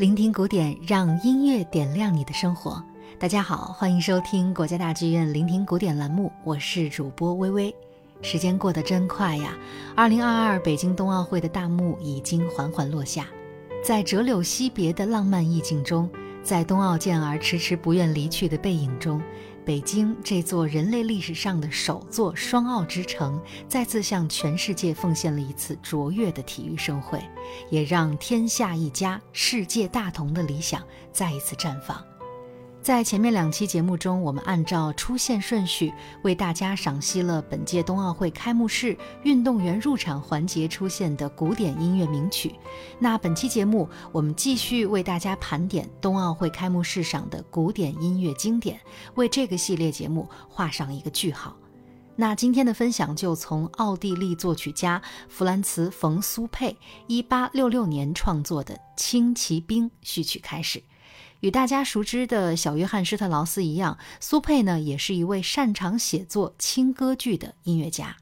聆听古典，让音乐点亮你的生活。大家好，欢迎收听国家大剧院聆听古典栏目，我是主播微微。时间过得真快呀，二零二二北京冬奥会的大幕已经缓缓落下，在折柳惜别的浪漫意境中，在冬奥健儿迟迟不愿离去的背影中。北京这座人类历史上的首座双奥之城，再次向全世界奉献了一次卓越的体育盛会，也让天下一家、世界大同的理想再一次绽放。在前面两期节目中，我们按照出现顺序为大家赏析了本届冬奥会开幕式运动员入场环节出现的古典音乐名曲。那本期节目，我们继续为大家盘点冬奥会开幕式上的古典音乐经典，为这个系列节目画上一个句号。那今天的分享就从奥地利作曲家弗兰茨·冯·苏佩1866年创作的《轻骑兵》序曲开始。与大家熟知的小约翰施特劳斯一样，苏佩呢也是一位擅长写作轻歌剧的音乐家。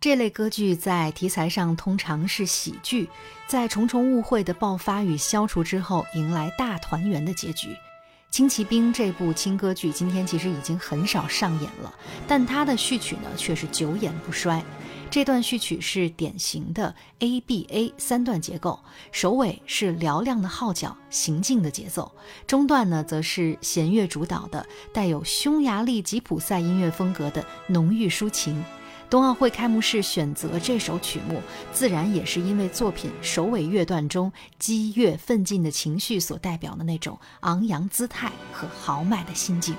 这类歌剧在题材上通常是喜剧，在重重误会的爆发与消除之后，迎来大团圆的结局。《轻骑兵》这部轻歌剧今天其实已经很少上演了，但它的序曲呢却是久演不衰。这段序曲是典型的 A B A 三段结构，首尾是嘹亮的号角行进的节奏，中段呢则是弦乐主导的带有匈牙利吉普赛音乐风格的浓郁抒情。冬奥会开幕式选择这首曲目，自然也是因为作品首尾乐段中激越奋进的情绪所代表的那种昂扬姿态和豪迈的心境。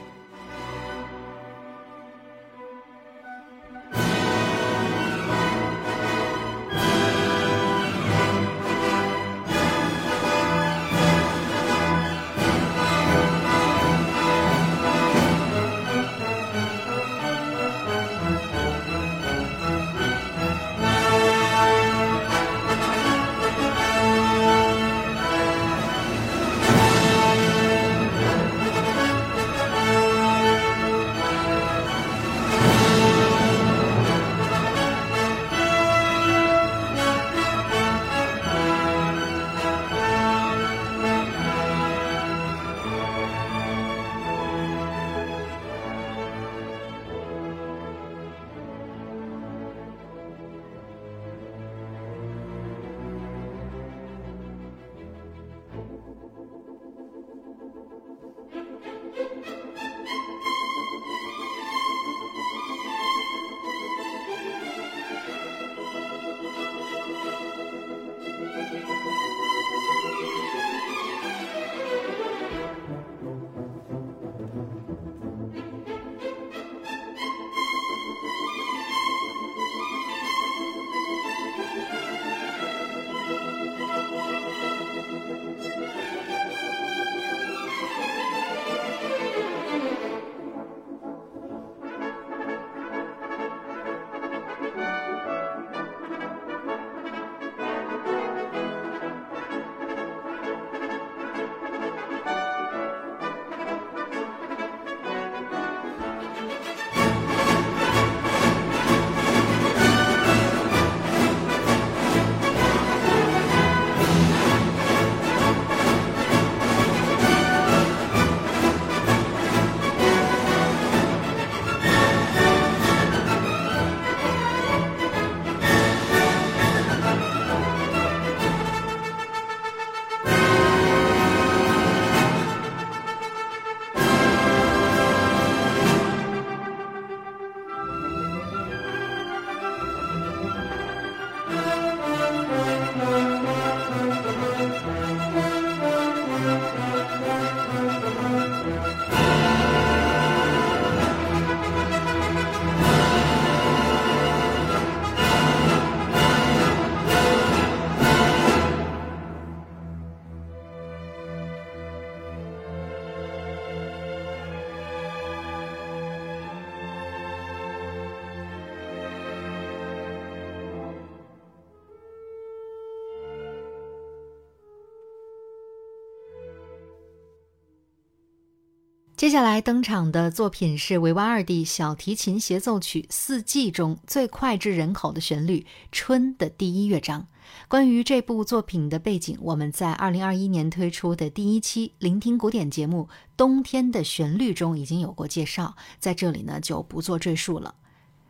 接下来登场的作品是维瓦尔第小提琴协奏曲《四季》中最脍炙人口的旋律《春》的第一乐章。关于这部作品的背景，我们在二零二一年推出的第一期《聆听古典》节目《冬天的旋律》中已经有过介绍，在这里呢就不做赘述了。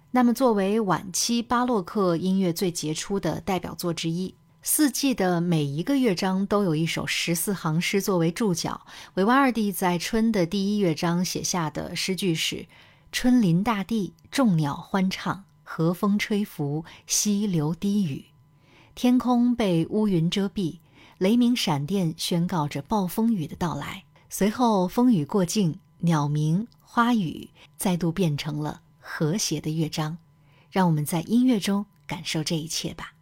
那么，作为晚期巴洛克音乐最杰出的代表作之一，《四季》的每一个乐章都有一首十四行诗作为注脚。维瓦尔第在春的第一乐章写下的诗句是：“春临大地，众鸟欢唱，和风吹拂，溪流低语。”天空被乌云遮蔽，雷鸣闪电宣告着暴风雨的到来。随后风雨过境，鸟鸣花语再度变成了和谐的乐章。让我们在音乐中感受这一切吧。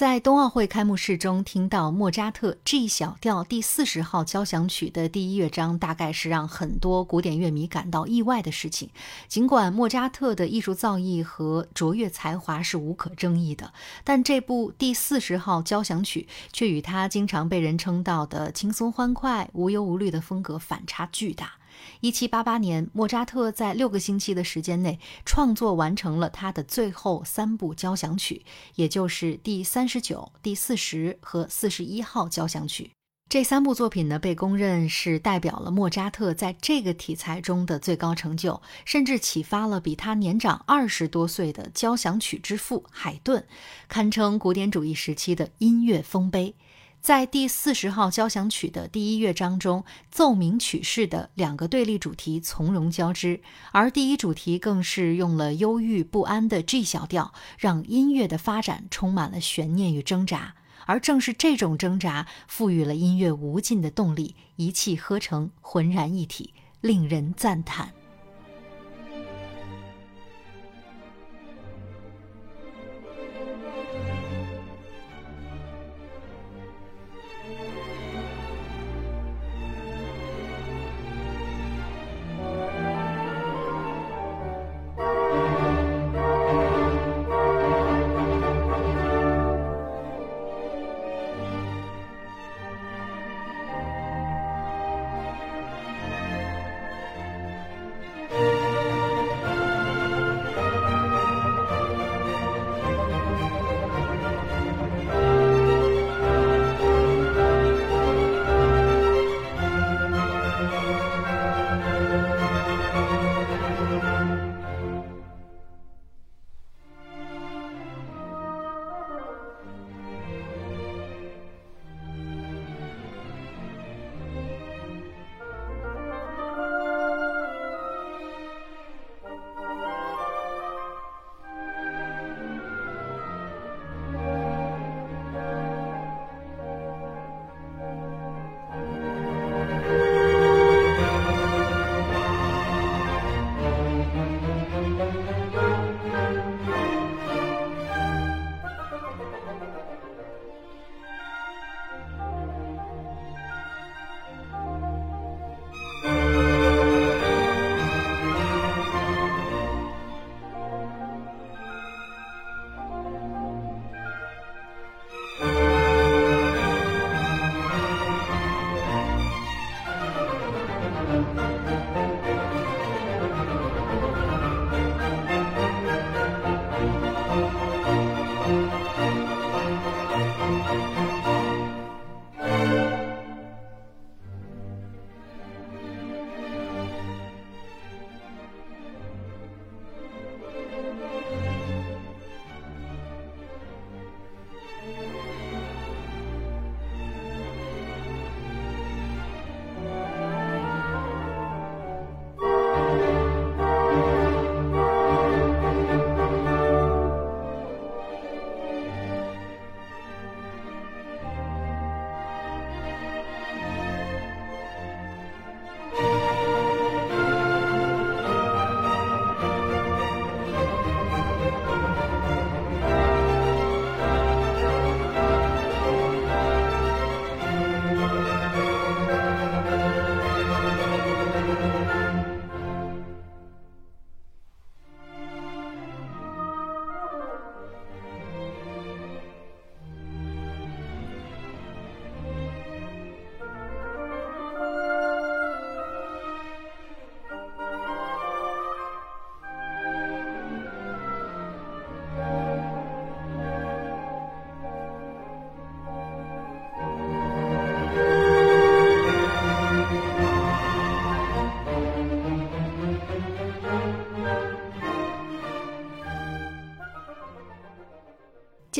在冬奥会开幕式中听到莫扎特 G 小调第四十号交响曲的第一乐章，大概是让很多古典乐迷感到意外的事情。尽管莫扎特的艺术造诣和卓越才华是无可争议的，但这部第四十号交响曲却与他经常被人称道的轻松欢快、无忧无虑的风格反差巨大。一七八八年，莫扎特在六个星期的时间内创作完成了他的最后三部交响曲，也就是第三十九、第四十和四十一号交响曲。这三部作品呢，被公认是代表了莫扎特在这个题材中的最高成就，甚至启发了比他年长二十多岁的交响曲之父海顿，堪称古典主义时期的音乐丰碑。在第四十号交响曲的第一乐章中，奏鸣曲式的两个对立主题从容交织，而第一主题更是用了忧郁不安的 G 小调，让音乐的发展充满了悬念与挣扎。而正是这种挣扎，赋予了音乐无尽的动力，一气呵成，浑然一体，令人赞叹。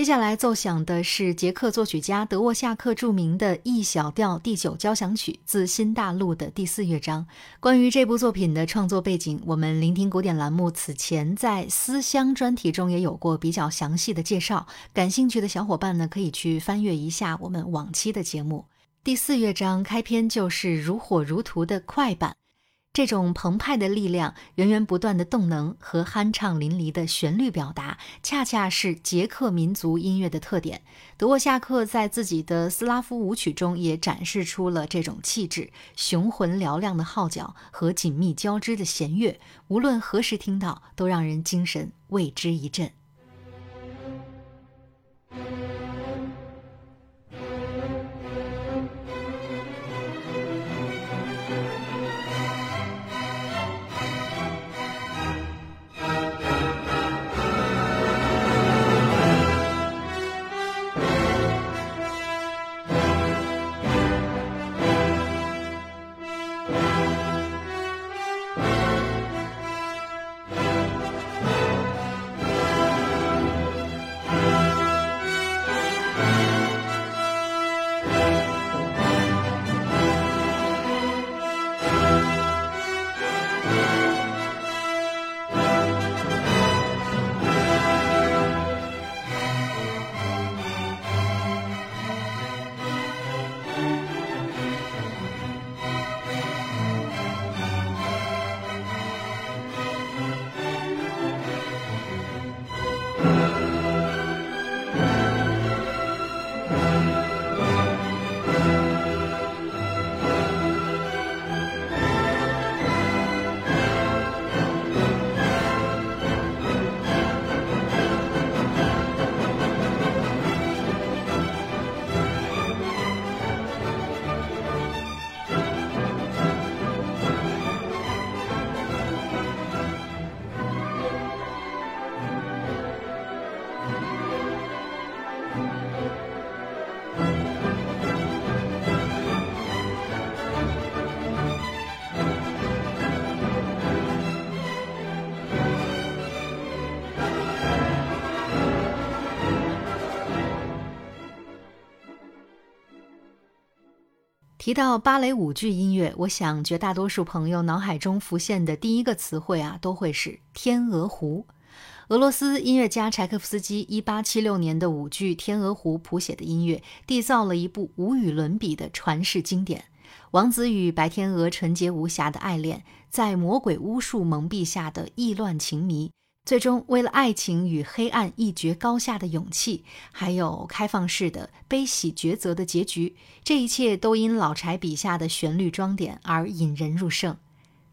接下来奏响的是捷克作曲家德沃夏克著名的 E 小调第九交响曲，自新大陆的第四乐章。关于这部作品的创作背景，我们聆听古典栏目此前在思乡专题中也有过比较详细的介绍。感兴趣的小伙伴呢，可以去翻阅一下我们往期的节目。第四乐章开篇就是如火如荼的快板。这种澎湃的力量、源源不断的动能和酣畅淋漓的旋律表达，恰恰是捷克民族音乐的特点。德沃夏克在自己的斯拉夫舞曲中也展示出了这种气质：雄浑嘹亮的号角和紧密交织的弦乐，无论何时听到，都让人精神为之一振。提到芭蕾舞剧音乐，我想绝大多数朋友脑海中浮现的第一个词汇啊，都会是《天鹅湖》。俄罗斯音乐家柴可夫斯基1876年的舞剧《天鹅湖》谱写的音乐，缔造了一部无与伦比的传世经典。王子与白天鹅纯洁无瑕的爱恋，在魔鬼巫术蒙蔽下的意乱情迷。最终，为了爱情与黑暗一决高下的勇气，还有开放式的悲喜抉择的结局，这一切都因老柴笔下的旋律装点而引人入胜。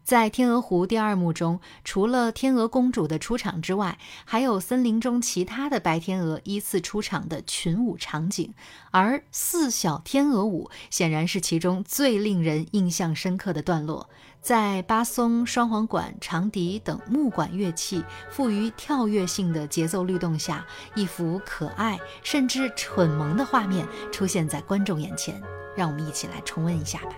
在《天鹅湖》第二幕中，除了天鹅公主的出场之外，还有森林中其他的白天鹅依次出场的群舞场景，而四小天鹅舞显然是其中最令人印象深刻的段落。在巴松、双簧管、长笛等木管乐器赋予跳跃性的节奏律动下，一幅可爱甚至蠢萌的画面出现在观众眼前。让我们一起来重温一下吧。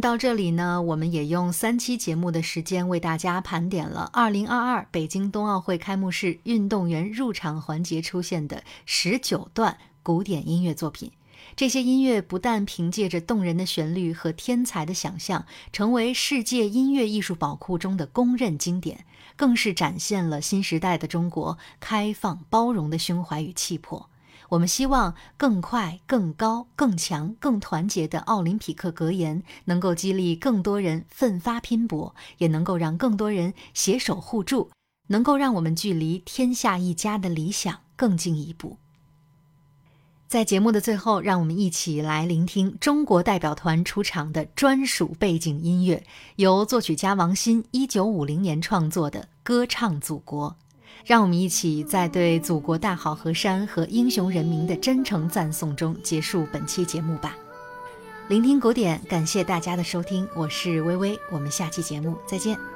到这里呢，我们也用三期节目的时间为大家盘点了2022北京冬奥会开幕式运动员入场环节出现的十九段古典音乐作品。这些音乐不但凭借着动人的旋律和天才的想象，成为世界音乐艺术宝库中的公认经典，更是展现了新时代的中国开放包容的胸怀与气魄。我们希望更快、更高、更强、更团结的奥林匹克格言能够激励更多人奋发拼搏，也能够让更多人携手互助，能够让我们距离天下一家的理想更进一步。在节目的最后，让我们一起来聆听中国代表团出场的专属背景音乐，由作曲家王鑫一九五零年创作的《歌唱祖国》。让我们一起在对祖国大好河山和英雄人民的真诚赞颂中结束本期节目吧。聆听古典，感谢大家的收听，我是微微，我们下期节目再见。